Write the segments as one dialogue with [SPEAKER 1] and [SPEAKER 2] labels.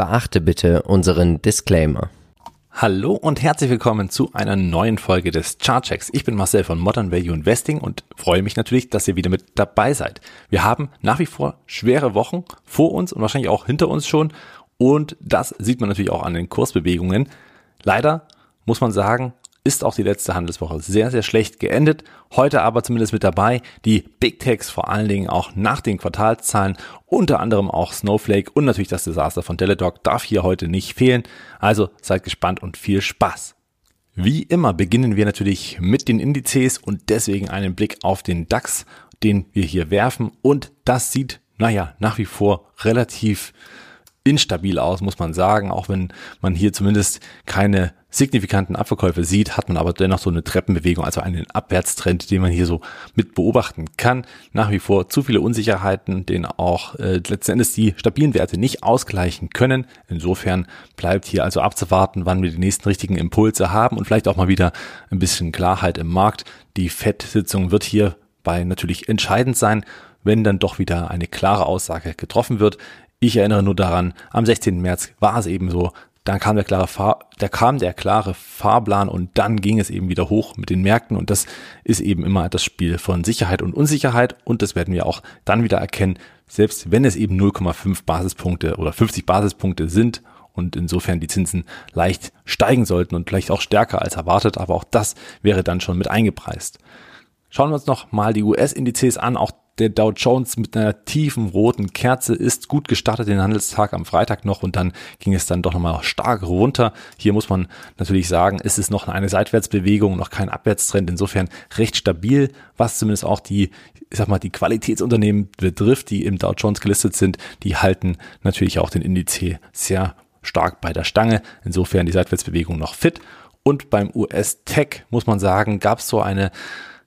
[SPEAKER 1] Beachte bitte unseren Disclaimer.
[SPEAKER 2] Hallo und herzlich willkommen zu einer neuen Folge des Chartchecks. Ich bin Marcel von Modern Value Investing und freue mich natürlich, dass ihr wieder mit dabei seid. Wir haben nach wie vor schwere Wochen vor uns und wahrscheinlich auch hinter uns schon und das sieht man natürlich auch an den Kursbewegungen. Leider muss man sagen, ist auch die letzte Handelswoche sehr, sehr schlecht geendet. Heute aber zumindest mit dabei die Big Techs, vor allen Dingen auch nach den Quartalszahlen, unter anderem auch Snowflake und natürlich das Desaster von Teladoc darf hier heute nicht fehlen. Also seid gespannt und viel Spaß. Wie immer beginnen wir natürlich mit den Indizes und deswegen einen Blick auf den DAX, den wir hier werfen und das sieht, naja, nach wie vor relativ instabil aus, muss man sagen. Auch wenn man hier zumindest keine signifikanten Abverkäufe sieht, hat man aber dennoch so eine Treppenbewegung, also einen Abwärtstrend, den man hier so mit beobachten kann. Nach wie vor zu viele Unsicherheiten, den auch äh, letzten Endes die stabilen Werte nicht ausgleichen können. Insofern bleibt hier also abzuwarten, wann wir die nächsten richtigen Impulse haben und vielleicht auch mal wieder ein bisschen Klarheit im Markt. Die FED-Sitzung wird hier bei natürlich entscheidend sein, wenn dann doch wieder eine klare Aussage getroffen wird. Ich erinnere nur daran, am 16. März war es eben so, dann kam der klare Fahr da kam der klare Fahrplan und dann ging es eben wieder hoch mit den Märkten und das ist eben immer das Spiel von Sicherheit und Unsicherheit und das werden wir auch dann wieder erkennen, selbst wenn es eben 0,5 Basispunkte oder 50 Basispunkte sind und insofern die Zinsen leicht steigen sollten und vielleicht auch stärker als erwartet, aber auch das wäre dann schon mit eingepreist. Schauen wir uns noch mal die US-Indizes an. Auch der Dow Jones mit einer tiefen roten Kerze ist gut gestartet den Handelstag am Freitag noch und dann ging es dann doch nochmal stark runter. Hier muss man natürlich sagen, ist es noch eine Seitwärtsbewegung, noch kein Abwärtstrend, insofern recht stabil, was zumindest auch die, ich sag mal, die Qualitätsunternehmen betrifft, die im Dow Jones gelistet sind, die halten natürlich auch den Indiz sehr stark bei der Stange. Insofern die Seitwärtsbewegung noch fit. Und beim US Tech muss man sagen, gab es so eine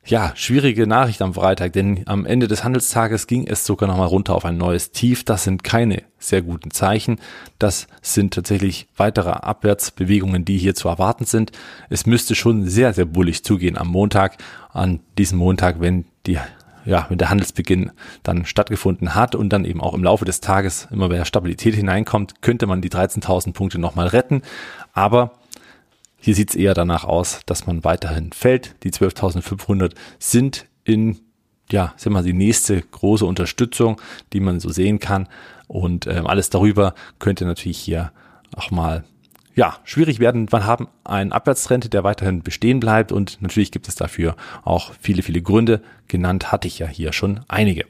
[SPEAKER 2] ja, schwierige Nachricht am Freitag, denn am Ende des Handelstages ging es sogar nochmal runter auf ein neues Tief. Das sind keine sehr guten Zeichen. Das sind tatsächlich weitere Abwärtsbewegungen, die hier zu erwarten sind. Es müsste schon sehr, sehr bullig zugehen am Montag, an diesem Montag, wenn die ja, wenn der Handelsbeginn dann stattgefunden hat und dann eben auch im Laufe des Tages immer mehr Stabilität hineinkommt, könnte man die 13.000 Punkte nochmal retten. Aber hier sieht es eher danach aus, dass man weiterhin fällt. Die 12.500 sind in, ja, sind mal die nächste große Unterstützung, die man so sehen kann. Und ähm, alles darüber könnte natürlich hier auch mal ja, schwierig werden. Wir haben einen Abwärtstrend, der weiterhin bestehen bleibt und natürlich gibt es dafür auch viele, viele Gründe. Genannt hatte ich ja hier schon einige.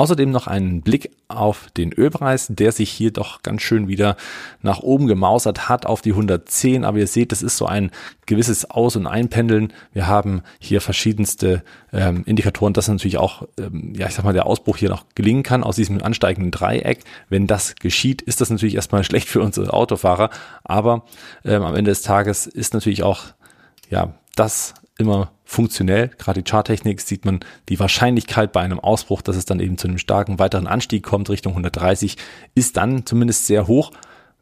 [SPEAKER 2] Außerdem noch einen Blick auf den Ölpreis, der sich hier doch ganz schön wieder nach oben gemausert hat auf die 110. Aber ihr seht, das ist so ein gewisses Aus- und Einpendeln. Wir haben hier verschiedenste ähm, Indikatoren, dass natürlich auch, ähm, ja, ich sag mal, der Ausbruch hier noch gelingen kann aus diesem ansteigenden Dreieck. Wenn das geschieht, ist das natürlich erstmal schlecht für unsere Autofahrer. Aber ähm, am Ende des Tages ist natürlich auch, ja, das immer funktionell. Gerade die Charttechnik sieht man die Wahrscheinlichkeit bei einem Ausbruch, dass es dann eben zu einem starken weiteren Anstieg kommt Richtung 130, ist dann zumindest sehr hoch.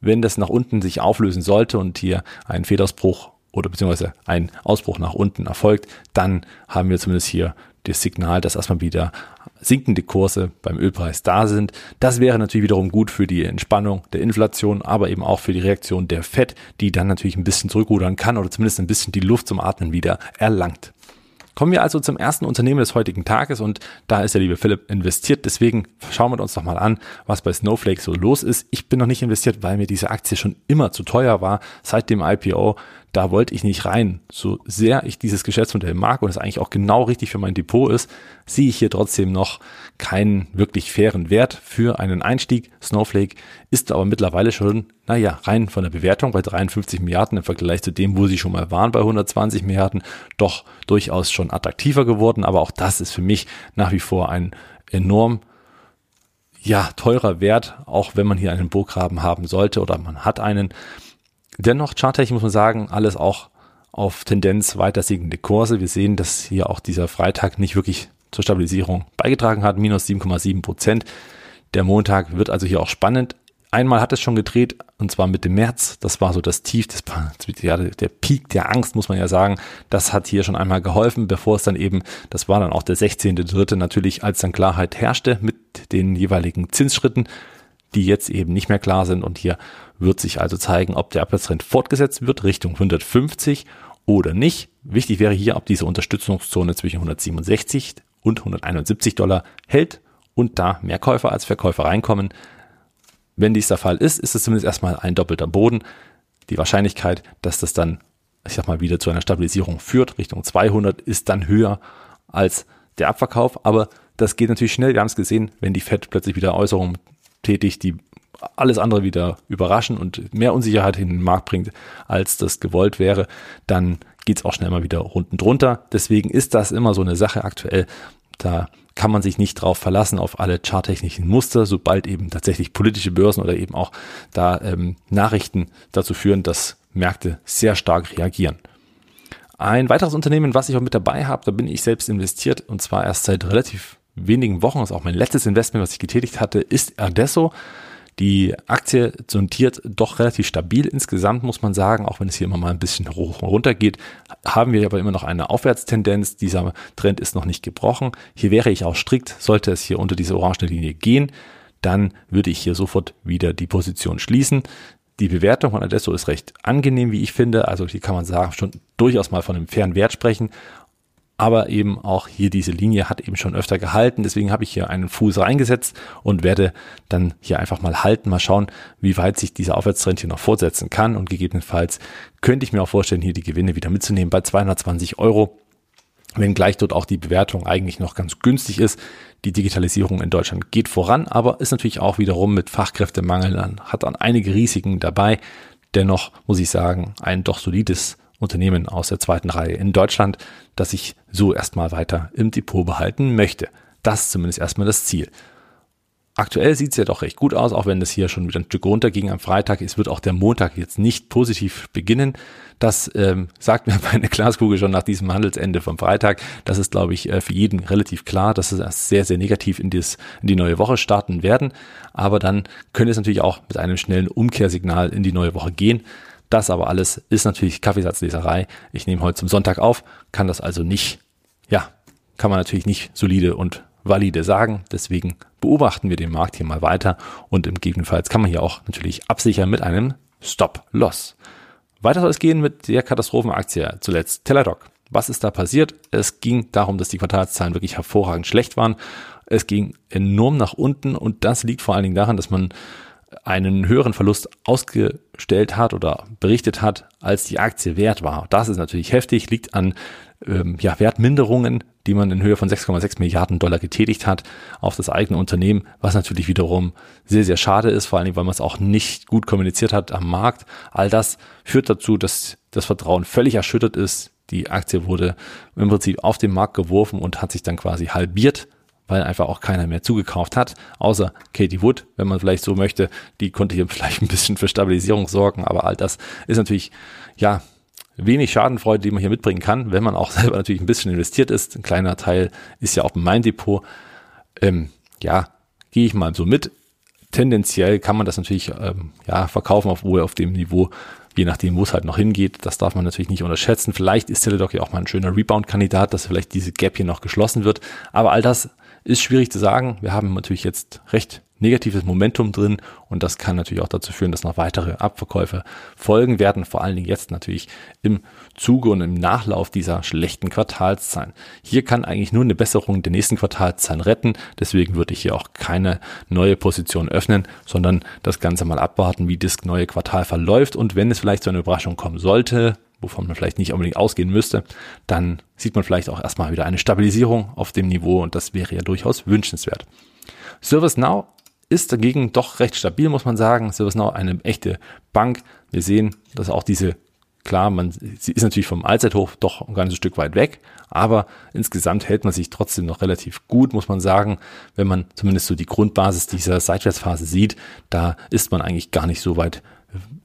[SPEAKER 2] Wenn das nach unten sich auflösen sollte und hier ein Federausbruch oder beziehungsweise ein Ausbruch nach unten erfolgt, dann haben wir zumindest hier das Signal, dass erstmal wieder sinkende Kurse beim Ölpreis da sind. Das wäre natürlich wiederum gut für die Entspannung der Inflation, aber eben auch für die Reaktion der FED, die dann natürlich ein bisschen zurückrudern kann oder zumindest ein bisschen die Luft zum Atmen wieder erlangt. Kommen wir also zum ersten Unternehmen des heutigen Tages und da ist der liebe Philipp investiert. Deswegen schauen wir uns doch mal an, was bei Snowflake so los ist. Ich bin noch nicht investiert, weil mir diese Aktie schon immer zu teuer war seit dem IPO da wollte ich nicht rein. So sehr ich dieses Geschäftsmodell mag und es eigentlich auch genau richtig für mein Depot ist, sehe ich hier trotzdem noch keinen wirklich fairen Wert für einen Einstieg. Snowflake ist aber mittlerweile schon, naja, rein von der Bewertung bei 53 Milliarden im Vergleich zu dem, wo sie schon mal waren bei 120 Milliarden, doch durchaus schon attraktiver geworden. Aber auch das ist für mich nach wie vor ein enorm ja, teurer Wert, auch wenn man hier einen Burggraben haben sollte oder man hat einen. Dennoch, charttechnisch muss man sagen, alles auch auf Tendenz weiter siegende Kurse. Wir sehen, dass hier auch dieser Freitag nicht wirklich zur Stabilisierung beigetragen hat, minus 7,7 Prozent. Der Montag wird also hier auch spannend. Einmal hat es schon gedreht, und zwar Mitte März. Das war so das Tief, das, ja, der Peak der Angst, muss man ja sagen. Das hat hier schon einmal geholfen, bevor es dann eben, das war dann auch der 16.3. natürlich, als dann Klarheit herrschte mit den jeweiligen Zinsschritten die jetzt eben nicht mehr klar sind. Und hier wird sich also zeigen, ob der Abwärtstrend fortgesetzt wird Richtung 150 oder nicht. Wichtig wäre hier, ob diese Unterstützungszone zwischen 167 und 171 Dollar hält und da mehr Käufer als Verkäufer reinkommen. Wenn dies der Fall ist, ist es zumindest erstmal ein doppelter Boden. Die Wahrscheinlichkeit, dass das dann, ich sag mal, wieder zu einer Stabilisierung führt, Richtung 200, ist dann höher als der Abverkauf. Aber das geht natürlich schnell. Wir haben es gesehen, wenn die Fed plötzlich wieder Äußerungen tätigt, die alles andere wieder überraschen und mehr Unsicherheit in den Markt bringt, als das gewollt wäre, dann geht es auch schnell mal wieder unten drunter. Deswegen ist das immer so eine Sache aktuell. Da kann man sich nicht drauf verlassen auf alle charttechnischen Muster, sobald eben tatsächlich politische Börsen oder eben auch da ähm, Nachrichten dazu führen, dass Märkte sehr stark reagieren. Ein weiteres Unternehmen, was ich auch mit dabei habe, da bin ich selbst investiert und zwar erst seit relativ wenigen Wochen, ist auch mein letztes Investment, was ich getätigt hatte, ist Adesso. Die Aktie notiert doch relativ stabil insgesamt, muss man sagen, auch wenn es hier immer mal ein bisschen hoch und runter geht, haben wir aber immer noch eine Aufwärtstendenz. Dieser Trend ist noch nicht gebrochen. Hier wäre ich auch strikt, sollte es hier unter diese orange Linie gehen, dann würde ich hier sofort wieder die Position schließen. Die Bewertung von Adesso ist recht angenehm, wie ich finde. Also hier kann man sagen, schon durchaus mal von einem fairen Wert sprechen aber eben auch hier diese Linie hat eben schon öfter gehalten. Deswegen habe ich hier einen Fuß reingesetzt und werde dann hier einfach mal halten, mal schauen, wie weit sich dieser Aufwärtstrend hier noch fortsetzen kann. Und gegebenenfalls könnte ich mir auch vorstellen, hier die Gewinne wieder mitzunehmen bei 220 Euro. Wenn gleich dort auch die Bewertung eigentlich noch ganz günstig ist. Die Digitalisierung in Deutschland geht voran, aber ist natürlich auch wiederum mit Fachkräftemangel, hat dann einige Risiken dabei. Dennoch muss ich sagen, ein doch solides Unternehmen aus der zweiten Reihe in Deutschland, das ich so erstmal weiter im Depot behalten möchte. Das ist zumindest erstmal das Ziel. Aktuell sieht es ja doch recht gut aus, auch wenn es hier schon wieder ein Stück runterging am Freitag. Es wird auch der Montag jetzt nicht positiv beginnen. Das ähm, sagt mir meine Glaskugel schon nach diesem Handelsende vom Freitag. Das ist, glaube ich, äh, für jeden relativ klar, dass es sehr, sehr negativ in, dieses, in die neue Woche starten werden. Aber dann könnte es natürlich auch mit einem schnellen Umkehrsignal in die neue Woche gehen. Das aber alles ist natürlich Kaffeesatzleserei. Ich nehme heute zum Sonntag auf, kann das also nicht, ja, kann man natürlich nicht solide und valide sagen. Deswegen beobachten wir den Markt hier mal weiter und im gegebenenfalls kann man hier auch natürlich absichern mit einem Stop-Loss. Weiter soll es gehen mit der Katastrophenaktie zuletzt Teladoc. Was ist da passiert? Es ging darum, dass die Quartalszahlen wirklich hervorragend schlecht waren. Es ging enorm nach unten und das liegt vor allen Dingen daran, dass man einen höheren Verlust ausgestellt hat oder berichtet hat, als die Aktie wert war. Das ist natürlich heftig, liegt an ähm, ja, Wertminderungen, die man in Höhe von 6,6 Milliarden Dollar getätigt hat auf das eigene Unternehmen, was natürlich wiederum sehr, sehr schade ist, vor allen Dingen, weil man es auch nicht gut kommuniziert hat am Markt. All das führt dazu, dass das Vertrauen völlig erschüttert ist. Die Aktie wurde im Prinzip auf den Markt geworfen und hat sich dann quasi halbiert weil einfach auch keiner mehr zugekauft hat, außer Katie Wood, wenn man vielleicht so möchte, die konnte hier vielleicht ein bisschen für Stabilisierung sorgen, aber all das ist natürlich, ja, wenig Schadenfreude, die man hier mitbringen kann, wenn man auch selber natürlich ein bisschen investiert ist. Ein kleiner Teil ist ja auch mein Depot. Ähm, ja, gehe ich mal so mit. Tendenziell kann man das natürlich ähm, ja verkaufen auf auf dem Niveau, je nachdem, wo es halt noch hingeht. Das darf man natürlich nicht unterschätzen. Vielleicht ist Teledoc ja auch mal ein schöner Rebound-Kandidat, dass vielleicht diese Gap hier noch geschlossen wird. Aber all das ist schwierig zu sagen. Wir haben natürlich jetzt recht negatives Momentum drin und das kann natürlich auch dazu führen, dass noch weitere Abverkäufe folgen werden, vor allen Dingen jetzt natürlich im Zuge und im Nachlauf dieser schlechten Quartalszahlen. Hier kann eigentlich nur eine Besserung der nächsten Quartalszahlen retten, deswegen würde ich hier auch keine neue Position öffnen, sondern das Ganze mal abwarten, wie das neue Quartal verläuft und wenn es vielleicht zu einer Überraschung kommen sollte, wovon man vielleicht nicht unbedingt ausgehen müsste, dann sieht man vielleicht auch erstmal wieder eine Stabilisierung auf dem Niveau und das wäre ja durchaus wünschenswert. ServiceNow ist dagegen doch recht stabil, muss man sagen. ServiceNow eine echte Bank. Wir sehen, dass auch diese, klar, man, sie ist natürlich vom Allzeithoch doch ein ganzes Stück weit weg, aber insgesamt hält man sich trotzdem noch relativ gut, muss man sagen. Wenn man zumindest so die Grundbasis dieser Seitwärtsphase sieht, da ist man eigentlich gar nicht so weit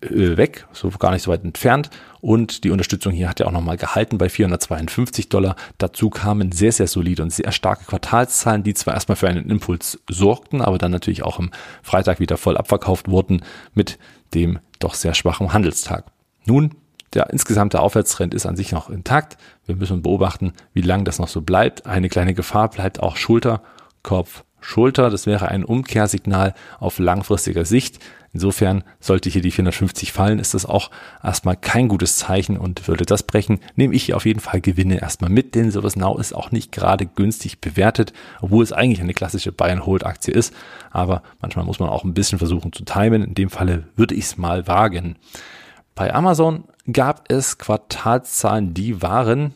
[SPEAKER 2] weg, so gar nicht so weit entfernt. Und die Unterstützung hier hat ja auch nochmal gehalten bei 452 Dollar. Dazu kamen sehr, sehr solide und sehr starke Quartalszahlen, die zwar erstmal für einen Impuls sorgten, aber dann natürlich auch am Freitag wieder voll abverkauft wurden mit dem doch sehr schwachen Handelstag. Nun, der insgesamte Aufwärtstrend ist an sich noch intakt. Wir müssen beobachten, wie lange das noch so bleibt. Eine kleine Gefahr bleibt auch Schulter, Kopf, Schulter. Das wäre ein Umkehrsignal auf langfristiger Sicht. Insofern sollte hier die 450 fallen, ist das auch erstmal kein gutes Zeichen und würde das brechen, nehme ich hier auf jeden Fall Gewinne erstmal mit, denn sowas Now ist auch nicht gerade günstig bewertet, obwohl es eigentlich eine klassische Buy-and-Hold-Aktie ist. Aber manchmal muss man auch ein bisschen versuchen zu timen. In dem Falle würde ich es mal wagen. Bei Amazon gab es Quartalszahlen, die waren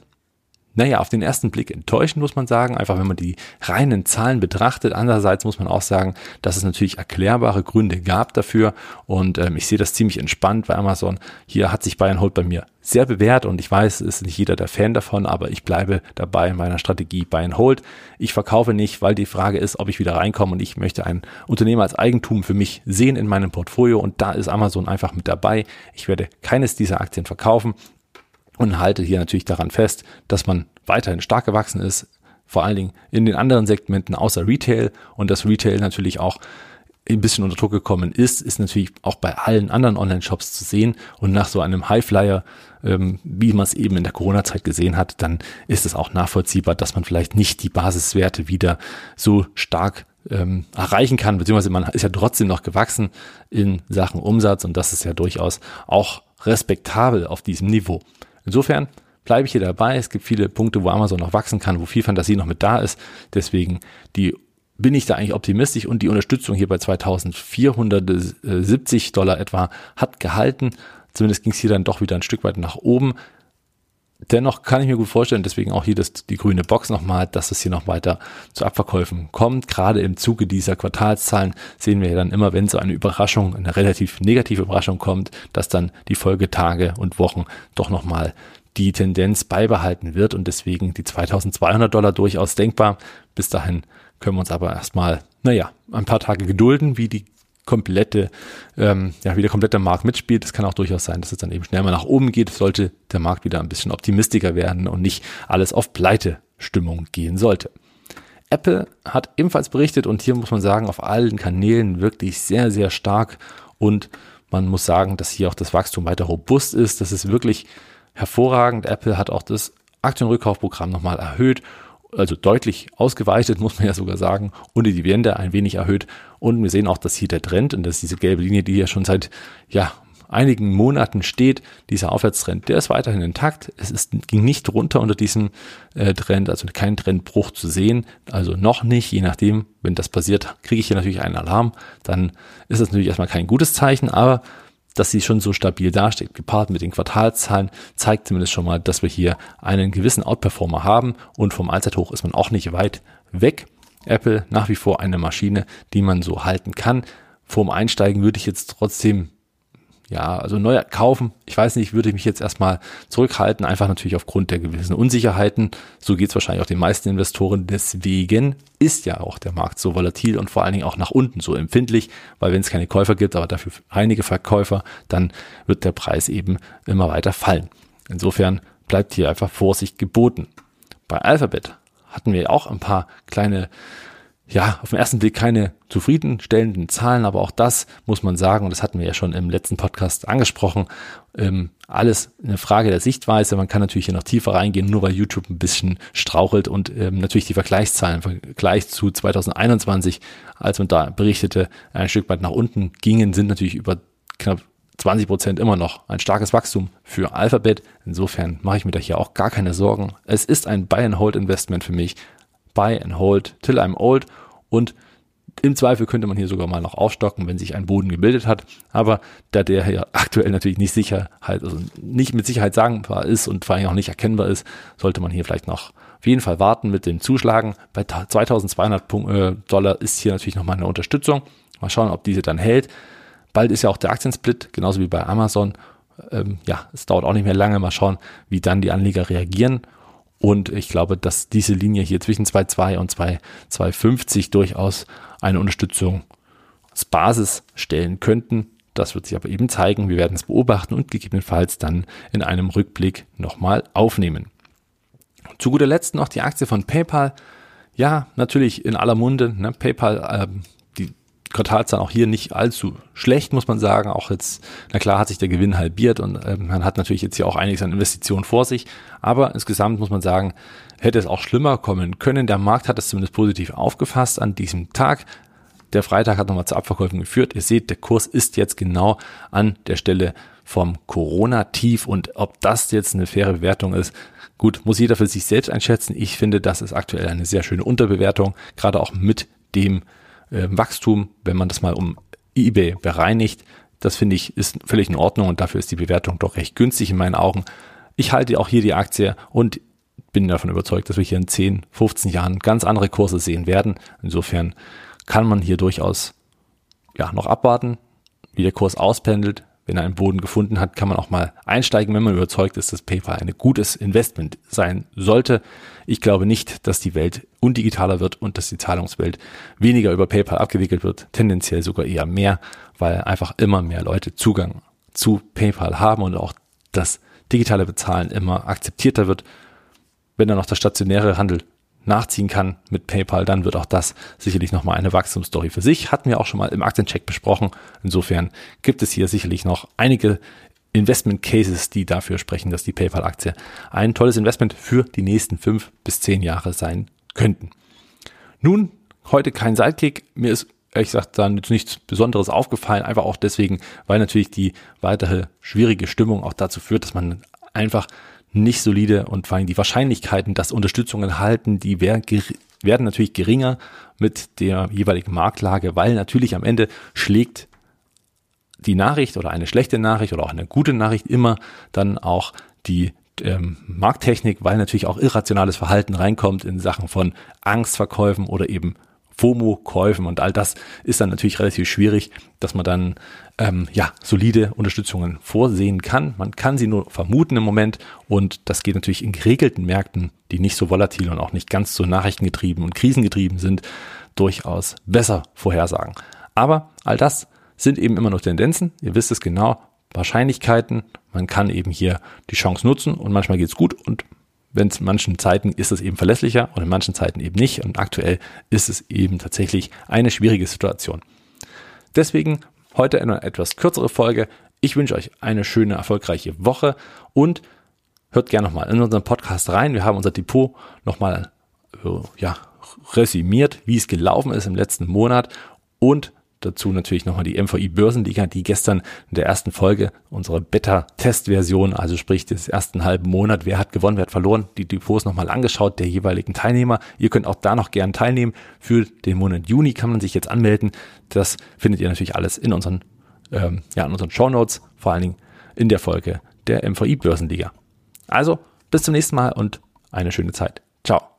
[SPEAKER 2] naja, auf den ersten Blick enttäuschend, muss man sagen, einfach wenn man die reinen Zahlen betrachtet. Andererseits muss man auch sagen, dass es natürlich erklärbare Gründe gab dafür und ähm, ich sehe das ziemlich entspannt bei Amazon. Hier hat sich Bayern Hold bei mir sehr bewährt und ich weiß, es ist nicht jeder der Fan davon, aber ich bleibe dabei in meiner Strategie Bayern Hold. Ich verkaufe nicht, weil die Frage ist, ob ich wieder reinkomme und ich möchte ein Unternehmen als Eigentum für mich sehen in meinem Portfolio und da ist Amazon einfach mit dabei. Ich werde keines dieser Aktien verkaufen und halte hier natürlich daran fest, dass man weiterhin stark gewachsen ist, vor allen Dingen in den anderen Segmenten außer Retail und das Retail natürlich auch ein bisschen unter Druck gekommen ist, ist natürlich auch bei allen anderen Online-Shops zu sehen. Und nach so einem Highflyer, ähm, wie man es eben in der Corona-Zeit gesehen hat, dann ist es auch nachvollziehbar, dass man vielleicht nicht die Basiswerte wieder so stark ähm, erreichen kann, beziehungsweise man ist ja trotzdem noch gewachsen in Sachen Umsatz und das ist ja durchaus auch respektabel auf diesem Niveau. Insofern bleibe ich hier dabei. Es gibt viele Punkte, wo Amazon noch wachsen kann, wo viel Fantasie noch mit da ist. Deswegen die bin ich da eigentlich optimistisch und die Unterstützung hier bei 2470 Dollar etwa hat gehalten. Zumindest ging es hier dann doch wieder ein Stück weit nach oben. Dennoch kann ich mir gut vorstellen, deswegen auch hier das, die grüne Box nochmal, dass es hier noch weiter zu Abverkäufen kommt. Gerade im Zuge dieser Quartalszahlen sehen wir ja dann immer, wenn so eine Überraschung, eine relativ negative Überraschung kommt, dass dann die Folgetage und Wochen doch nochmal die Tendenz beibehalten wird und deswegen die 2200 Dollar durchaus denkbar. Bis dahin können wir uns aber erstmal, naja, ein paar Tage gedulden, wie die komplette, ähm, ja, wie der komplette Markt mitspielt. Es kann auch durchaus sein, dass es dann eben schnell mal nach oben geht, sollte der Markt wieder ein bisschen optimistischer werden und nicht alles auf Pleite-Stimmung gehen sollte. Apple hat ebenfalls berichtet und hier muss man sagen, auf allen Kanälen wirklich sehr, sehr stark und man muss sagen, dass hier auch das Wachstum weiter robust ist. Das ist wirklich hervorragend. Apple hat auch das Aktienrückkaufprogramm nochmal erhöht, also deutlich ausgeweitet, muss man ja sogar sagen, und die Dividende ein wenig erhöht. Und wir sehen auch, dass hier der Trend, und das ist diese gelbe Linie, die hier schon seit ja, einigen Monaten steht, dieser Aufwärtstrend, der ist weiterhin intakt. Es ist, ging nicht runter unter diesem äh, Trend, also kein Trendbruch zu sehen, also noch nicht, je nachdem, wenn das passiert, kriege ich hier natürlich einen Alarm, dann ist das natürlich erstmal kein gutes Zeichen, aber dass sie schon so stabil dasteht, gepaart mit den Quartalszahlen, zeigt zumindest schon mal, dass wir hier einen gewissen Outperformer haben und vom Allzeithoch ist man auch nicht weit weg. Apple nach wie vor eine Maschine, die man so halten kann. Vorm Einsteigen würde ich jetzt trotzdem ja, also neu kaufen, ich weiß nicht, würde ich mich jetzt erstmal zurückhalten, einfach natürlich aufgrund der gewissen Unsicherheiten. So geht es wahrscheinlich auch den meisten Investoren. Deswegen ist ja auch der Markt so volatil und vor allen Dingen auch nach unten so empfindlich, weil wenn es keine Käufer gibt, aber dafür einige Verkäufer, dann wird der Preis eben immer weiter fallen. Insofern bleibt hier einfach Vorsicht geboten. Bei Alphabet hatten wir auch ein paar kleine ja, auf den ersten Blick keine zufriedenstellenden Zahlen, aber auch das muss man sagen, und das hatten wir ja schon im letzten Podcast angesprochen, ähm, alles eine Frage der Sichtweise. Man kann natürlich hier noch tiefer reingehen, nur weil YouTube ein bisschen strauchelt und ähm, natürlich die Vergleichszahlen im Vergleich zu 2021, als man da berichtete, ein Stück weit nach unten gingen, sind natürlich über knapp 20 Prozent immer noch ein starkes Wachstum für Alphabet. Insofern mache ich mir da hier auch gar keine Sorgen. Es ist ein Buy-and-Hold-Investment für mich buy and hold till I'm old und im Zweifel könnte man hier sogar mal noch aufstocken, wenn sich ein Boden gebildet hat. Aber da der hier aktuell natürlich nicht Sicherheit, also nicht mit Sicherheit sagbar ist und vor allem auch nicht erkennbar ist, sollte man hier vielleicht noch auf jeden Fall warten mit dem Zuschlagen. Bei 2200 äh, Dollar ist hier natürlich nochmal eine Unterstützung. Mal schauen, ob diese dann hält. Bald ist ja auch der Aktiensplit, genauso wie bei Amazon. Ähm, ja, es dauert auch nicht mehr lange. Mal schauen, wie dann die Anleger reagieren. Und ich glaube, dass diese Linie hier zwischen 2,2 und 2,250 durchaus eine Unterstützung als Basis stellen könnten. Das wird sich aber eben zeigen. Wir werden es beobachten und gegebenenfalls dann in einem Rückblick nochmal aufnehmen. Zu guter Letzt noch die Aktie von PayPal. Ja, natürlich in aller Munde. Ne? PayPal, äh, die Quartalzahlen auch hier nicht allzu schlecht, muss man sagen. Auch jetzt, na klar, hat sich der Gewinn halbiert und äh, man hat natürlich jetzt hier auch einiges an Investitionen vor sich. Aber insgesamt muss man sagen, hätte es auch schlimmer kommen können. Der Markt hat es zumindest positiv aufgefasst an diesem Tag. Der Freitag hat nochmal zu Abverkäufen geführt. Ihr seht, der Kurs ist jetzt genau an der Stelle vom Corona-Tief und ob das jetzt eine faire Bewertung ist, gut, muss jeder für sich selbst einschätzen. Ich finde, das ist aktuell eine sehr schöne Unterbewertung, gerade auch mit dem äh, Wachstum, wenn man das mal um eBay bereinigt. Das finde ich ist völlig in Ordnung und dafür ist die Bewertung doch recht günstig in meinen Augen. Ich halte auch hier die Aktie und bin davon überzeugt, dass wir hier in 10, 15 Jahren ganz andere Kurse sehen werden. Insofern kann man hier durchaus ja, noch abwarten, wie der Kurs auspendelt. Wenn er einen Boden gefunden hat, kann man auch mal einsteigen, wenn man überzeugt ist, dass PayPal ein gutes Investment sein sollte. Ich glaube nicht, dass die Welt undigitaler wird und dass die Zahlungswelt weniger über PayPal abgewickelt wird, tendenziell sogar eher mehr, weil einfach immer mehr Leute Zugang zu PayPal haben und auch das digitale Bezahlen immer akzeptierter wird. Wenn dann noch der stationäre Handel nachziehen kann mit PayPal, dann wird auch das sicherlich nochmal eine Wachstumsstory für sich. Hatten wir auch schon mal im Aktiencheck besprochen. Insofern gibt es hier sicherlich noch einige Investment Cases, die dafür sprechen, dass die PayPal-Aktie ein tolles Investment für die nächsten fünf bis zehn Jahre sein könnten. Nun, heute kein Sidekick. Mir ist ehrlich gesagt jetzt nichts Besonderes aufgefallen, einfach auch deswegen, weil natürlich die weitere schwierige Stimmung auch dazu führt, dass man einfach nicht solide und vor allem die Wahrscheinlichkeiten, dass Unterstützung erhalten, die werden natürlich geringer mit der jeweiligen Marktlage, weil natürlich am Ende schlägt die Nachricht oder eine schlechte Nachricht oder auch eine gute Nachricht immer dann auch die ähm, Markttechnik, weil natürlich auch irrationales Verhalten reinkommt in Sachen von Angstverkäufen oder eben FOMO-Käufen und all das ist dann natürlich relativ schwierig, dass man dann ähm, ja solide Unterstützungen vorsehen kann. Man kann sie nur vermuten im Moment und das geht natürlich in geregelten Märkten, die nicht so volatil und auch nicht ganz so nachrichtengetrieben und krisengetrieben sind, durchaus besser vorhersagen. Aber all das sind eben immer noch Tendenzen. Ihr wisst es genau. Wahrscheinlichkeiten. Man kann eben hier die Chance nutzen und manchmal geht es gut und wenn es manchen Zeiten ist es eben verlässlicher und in manchen Zeiten eben nicht. Und aktuell ist es eben tatsächlich eine schwierige Situation. Deswegen heute eine etwas kürzere Folge. Ich wünsche euch eine schöne, erfolgreiche Woche und hört gerne nochmal in unseren Podcast rein. Wir haben unser Depot nochmal äh, ja, resümiert, wie es gelaufen ist im letzten Monat und Dazu natürlich nochmal die MVI Börsenliga, die gestern in der ersten Folge unserer Beta-Test-Version, also sprich des ersten halben Monat, wer hat gewonnen, wer hat verloren, die Depots nochmal angeschaut der jeweiligen Teilnehmer. Ihr könnt auch da noch gern teilnehmen. Für den Monat Juni kann man sich jetzt anmelden. Das findet ihr natürlich alles in unseren, ähm, ja, in unseren Show Notes, vor allen Dingen in der Folge der MVI Börsenliga. Also bis zum nächsten Mal und eine schöne Zeit. Ciao.